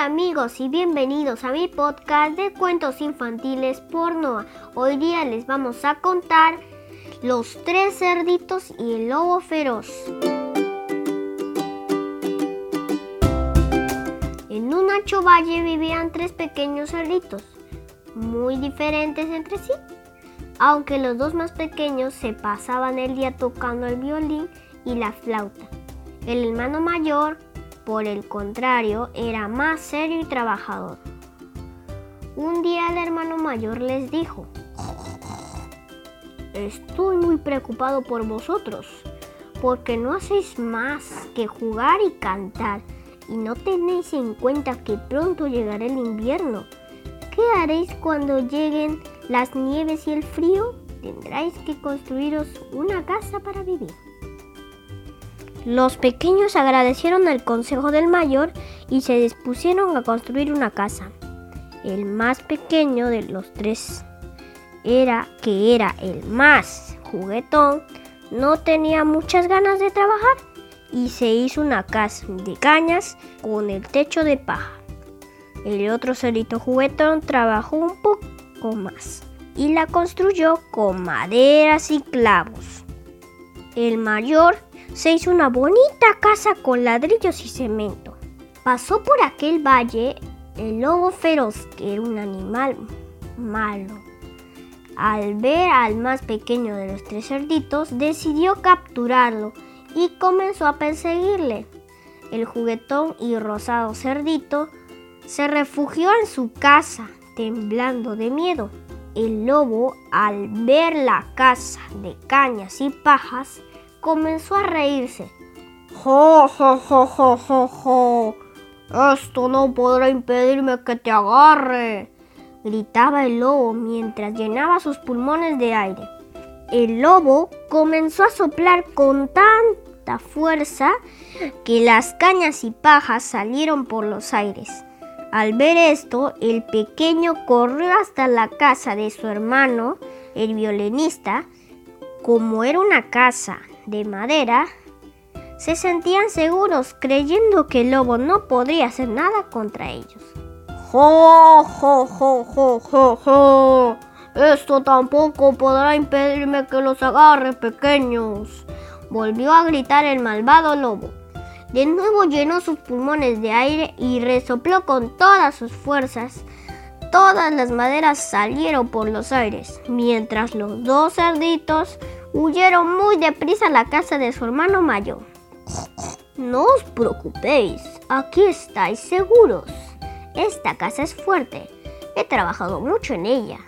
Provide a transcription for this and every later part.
amigos y bienvenidos a mi podcast de cuentos infantiles por Noah. Hoy día les vamos a contar Los tres cerditos y el lobo feroz. En un ancho valle vivían tres pequeños cerditos, muy diferentes entre sí. Aunque los dos más pequeños se pasaban el día tocando el violín y la flauta. El hermano mayor por el contrario, era más serio y trabajador. Un día el hermano mayor les dijo, Estoy muy preocupado por vosotros, porque no hacéis más que jugar y cantar, y no tenéis en cuenta que pronto llegará el invierno. ¿Qué haréis cuando lleguen las nieves y el frío? Tendráis que construiros una casa para vivir. Los pequeños agradecieron el consejo del mayor y se dispusieron a construir una casa. El más pequeño de los tres era que era el más juguetón, no tenía muchas ganas de trabajar y se hizo una casa de cañas con el techo de paja. El otro cerito juguetón trabajó un poco más y la construyó con maderas y clavos. El mayor se hizo una bonita casa con ladrillos y cemento. Pasó por aquel valle el lobo feroz, que era un animal malo. Al ver al más pequeño de los tres cerditos, decidió capturarlo y comenzó a perseguirle. El juguetón y rosado cerdito se refugió en su casa, temblando de miedo. El lobo, al ver la casa de cañas y pajas, comenzó a reírse. ¡Jo, jo, jo, jo, jo! Esto no podrá impedirme que te agarre, gritaba el lobo mientras llenaba sus pulmones de aire. El lobo comenzó a soplar con tanta fuerza que las cañas y pajas salieron por los aires. Al ver esto, el pequeño corrió hasta la casa de su hermano, el violinista. Como era una casa de madera, se sentían seguros creyendo que el lobo no podría hacer nada contra ellos. ¡Jo, jo, jo, jo, jo! Esto tampoco podrá impedirme que los agarre pequeños. Volvió a gritar el malvado lobo. De nuevo llenó sus pulmones de aire y resopló con todas sus fuerzas. Todas las maderas salieron por los aires, mientras los dos cerditos huyeron muy deprisa a la casa de su hermano mayor. No os preocupéis, aquí estáis seguros. Esta casa es fuerte. He trabajado mucho en ella,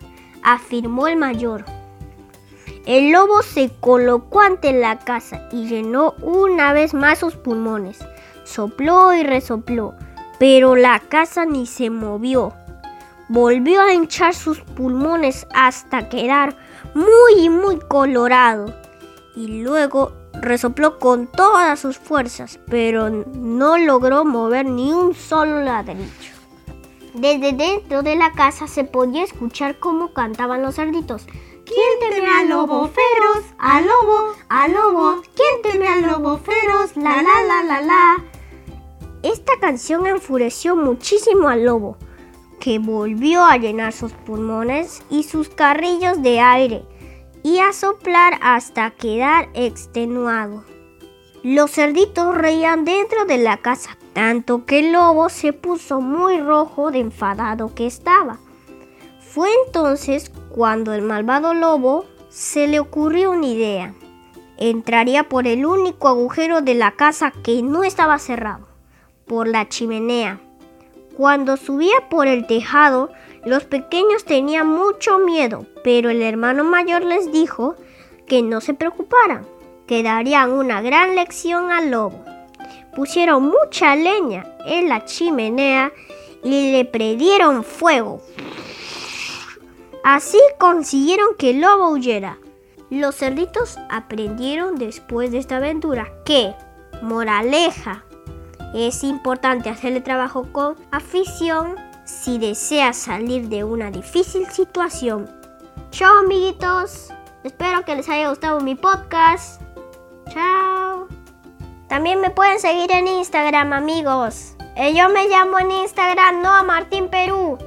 afirmó el mayor. El lobo se colocó ante la casa y llenó una vez más sus pulmones. Sopló y resopló, pero la casa ni se movió. Volvió a hinchar sus pulmones hasta quedar muy, muy colorado. Y luego resopló con todas sus fuerzas, pero no logró mover ni un solo ladrillo. Desde dentro de la casa se podía escuchar cómo cantaban los cerditos. ¿Quién teme al lobo feroz? Al lobo, al lobo. ¿Quién teme al lobo feroz? La la la la la. Esta canción enfureció muchísimo al lobo que volvió a llenar sus pulmones y sus carrillos de aire y a soplar hasta quedar extenuado. Los cerditos reían dentro de la casa, tanto que el lobo se puso muy rojo de enfadado que estaba. Fue entonces cuando el malvado lobo se le ocurrió una idea. Entraría por el único agujero de la casa que no estaba cerrado, por la chimenea cuando subía por el tejado, los pequeños tenían mucho miedo, pero el hermano mayor les dijo que no se preocuparan, que darían una gran lección al lobo. Pusieron mucha leña en la chimenea y le prendieron fuego. Así consiguieron que el lobo huyera. Los cerditos aprendieron después de esta aventura que, moraleja, es importante hacerle trabajo con afición si deseas salir de una difícil situación. Chao amiguitos, espero que les haya gustado mi podcast. Chao. También me pueden seguir en Instagram amigos. Eh, yo me llamo en Instagram Noa Martín Perú.